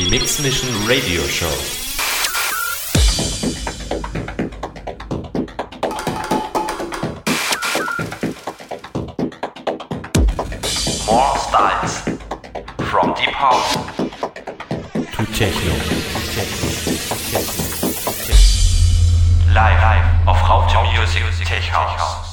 Die Mix Mission Radio Show. More styles. From deep house to techno. Live, live auf Raute Music Tech House.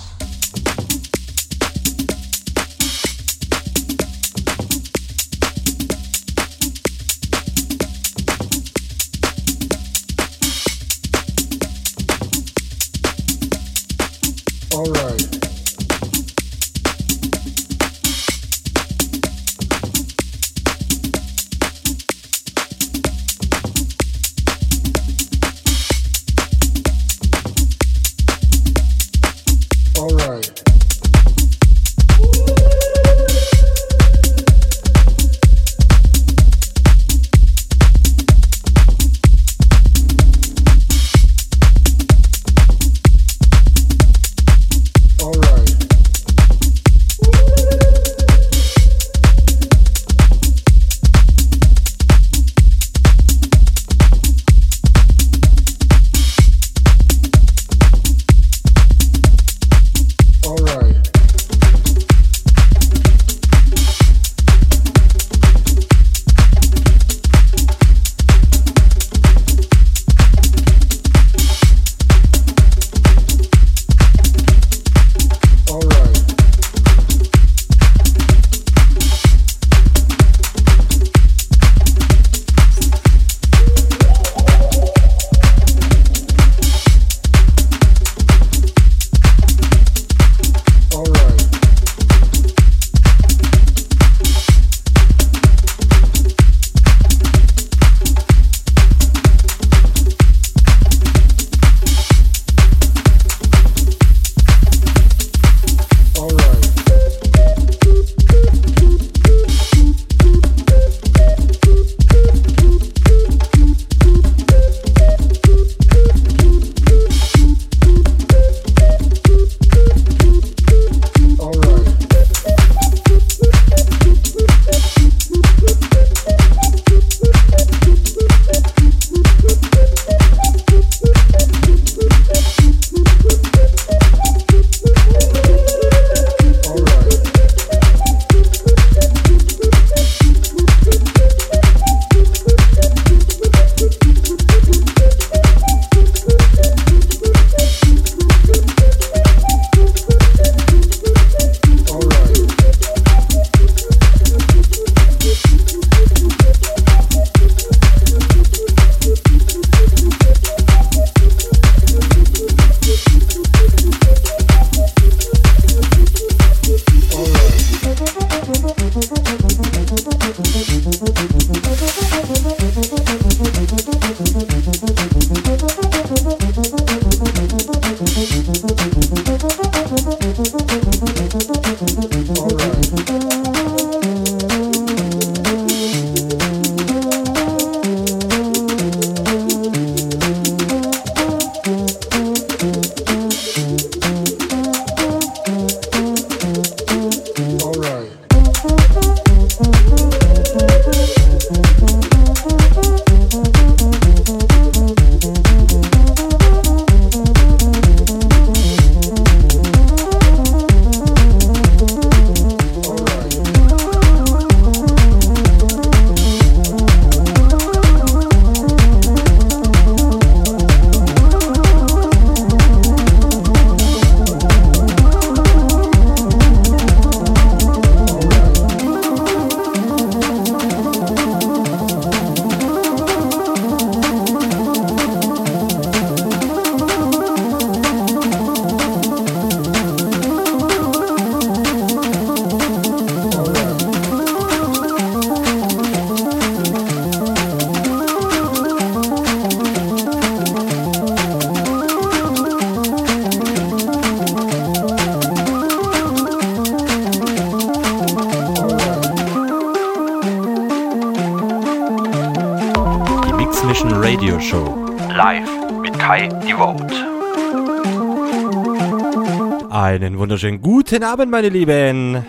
Wunderschönen guten Abend, meine Lieben.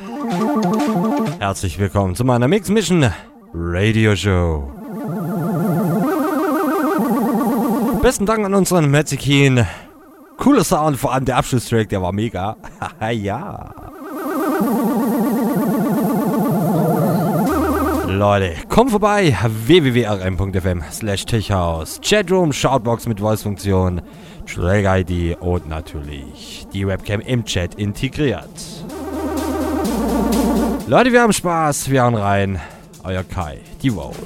Herzlich willkommen zu meiner Mix Mission Radio Show. Besten Dank an unseren Metzikin. Cooler Sound, vor allem der Abschlusstrack, der war mega. ja. Leute, kommt vorbei. www.rm.fm slash techhouse. Chatroom, Shoutbox mit Voice-Funktion, Track-ID und natürlich die Webcam im Chat integriert. Leute, wir haben Spaß, wir hauen rein. Euer Kai, die Vote.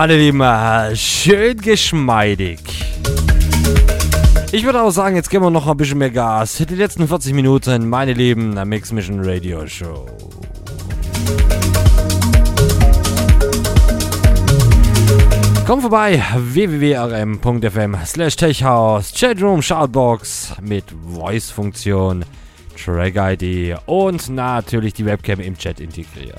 Meine Lieben, äh, schön geschmeidig. Ich würde auch sagen, jetzt geben wir noch ein bisschen mehr Gas. Die letzten 40 Minuten, meine Lieben, der Mix Mission Radio Show. Komm vorbei, www.rm.fm slash techhouse, Chatroom, Shoutbox mit Voice-Funktion, Track-ID und natürlich die Webcam im Chat integriert.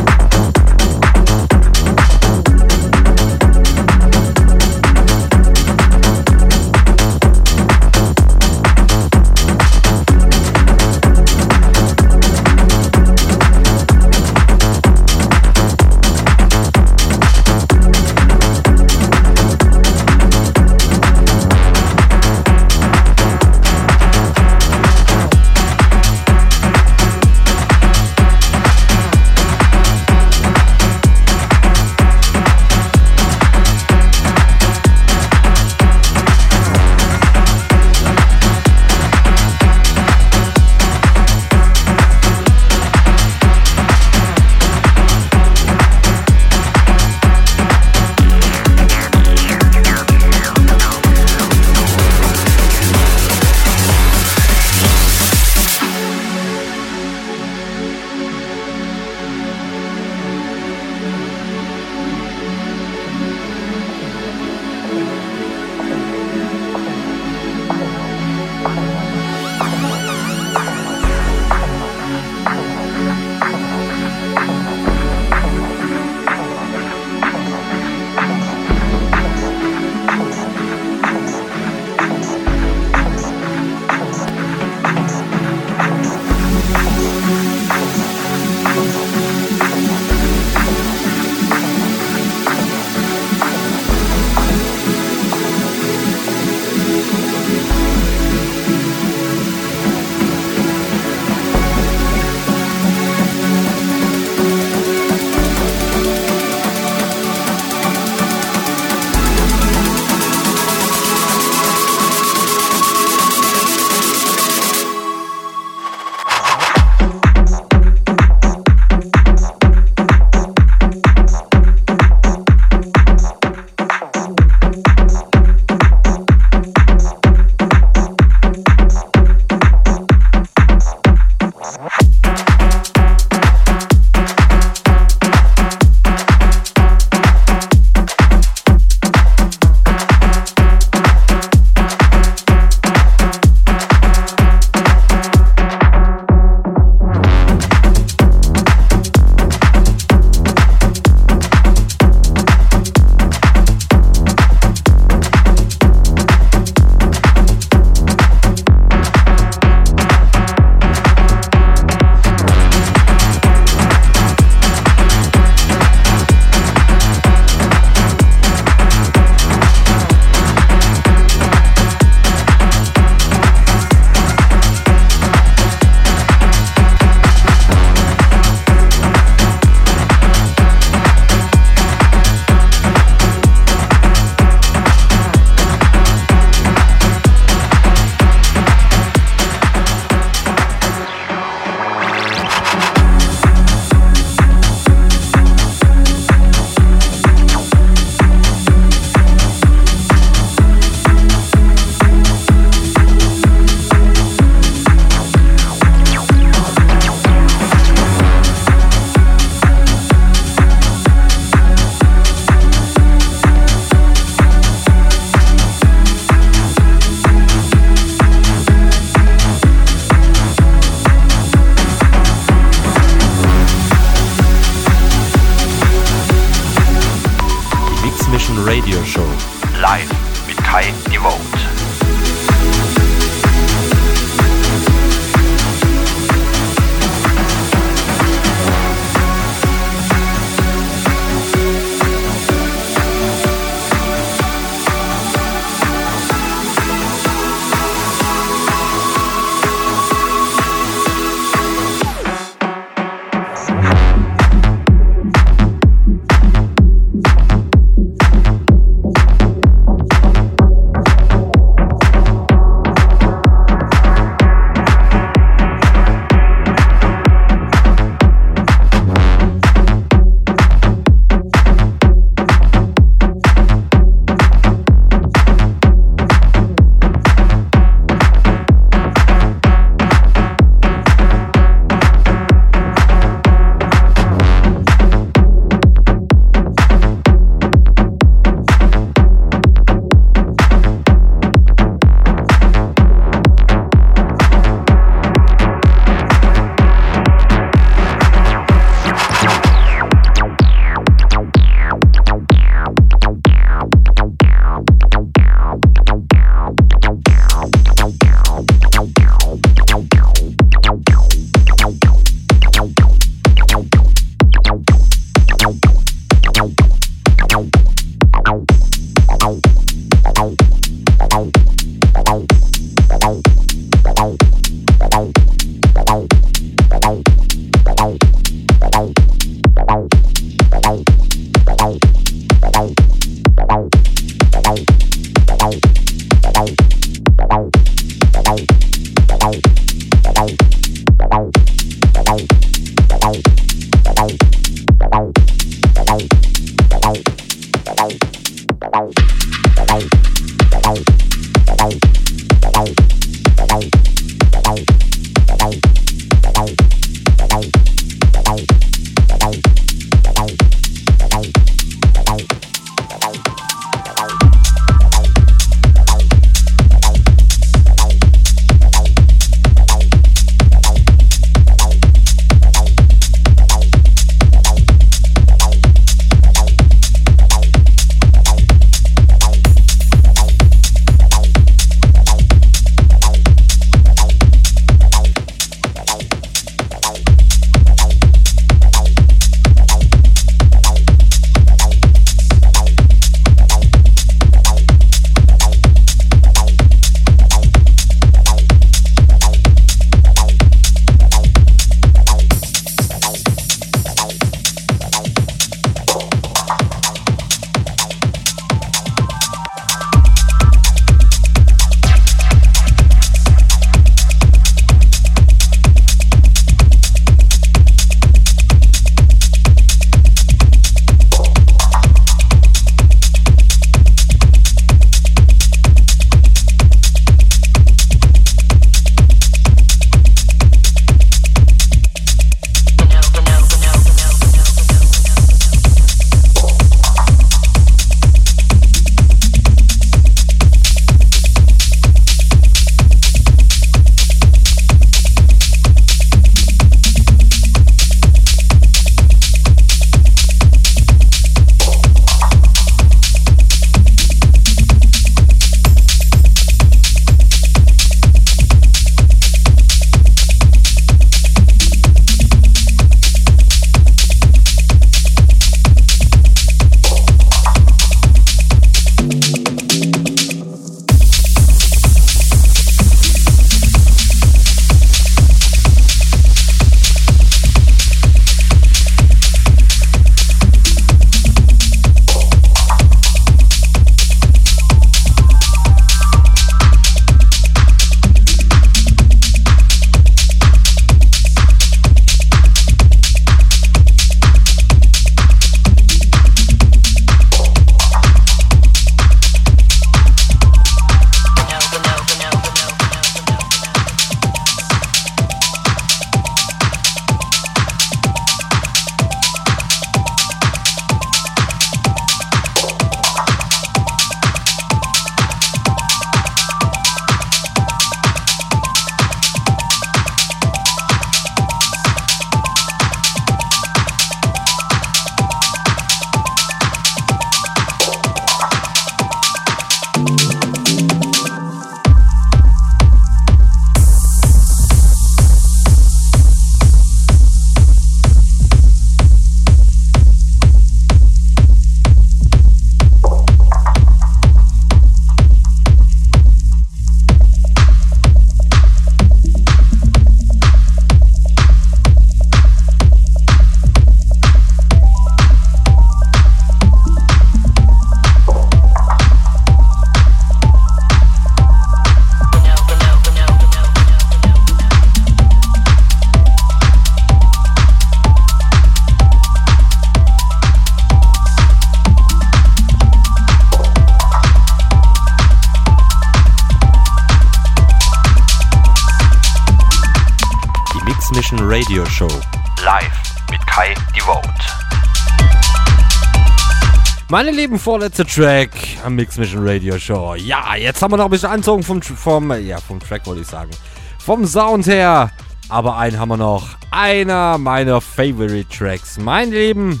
Meine lieben, vorletzte Track am Mix Mission Radio Show. Ja, jetzt haben wir noch ein bisschen Anzogen vom, vom, ja, vom Track wollte ich sagen. Vom Sound her. Aber einen haben wir noch. Einer meiner Favorite Tracks. Meine Lieben,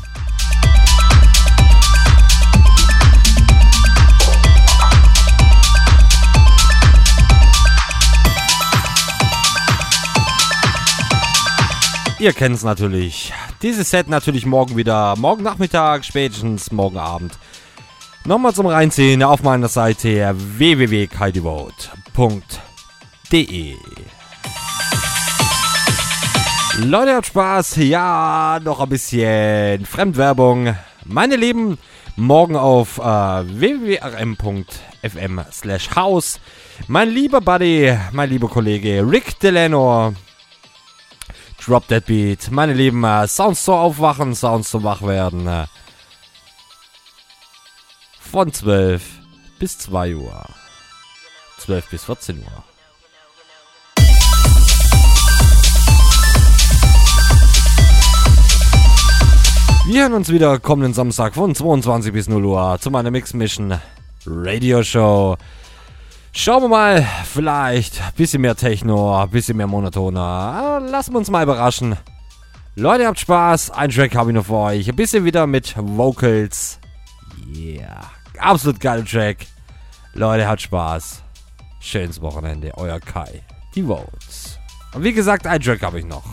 Ihr kennt es natürlich. Dieses Set natürlich morgen wieder. Morgen Nachmittag, spätestens morgen Abend. Nochmal zum Reinziehen auf meiner Seite www.kaidevote.de Leute, habt Spaß. Ja, noch ein bisschen Fremdwerbung. Meine Lieben, morgen auf äh, www.rm.fm slash house. Mein lieber Buddy, mein lieber Kollege Rick Delano Drop That Beat. Meine Lieben, äh, Sounds zum Aufwachen, Sounds zum Wachwerden. Äh, von 12 bis 2 Uhr. 12 bis 14 Uhr. Wir hören uns wieder kommenden Samstag von 22 bis 0 Uhr zu meiner Mix Mission Radio Show. Schauen wir mal, vielleicht ein bisschen mehr Techno, ein bisschen mehr monotoner. Ah, lassen wir uns mal überraschen. Leute, habt Spaß. Ein Track habe ich noch für euch. Ein bisschen wieder mit Vocals. Yeah. Absolut geiler Track. Leute, habt Spaß. Schönes Wochenende. Euer Kai. Die Votes. Und wie gesagt, ein Track habe ich noch.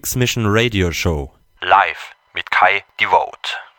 Mix Mission Radio Show. Live mit Kai Devote.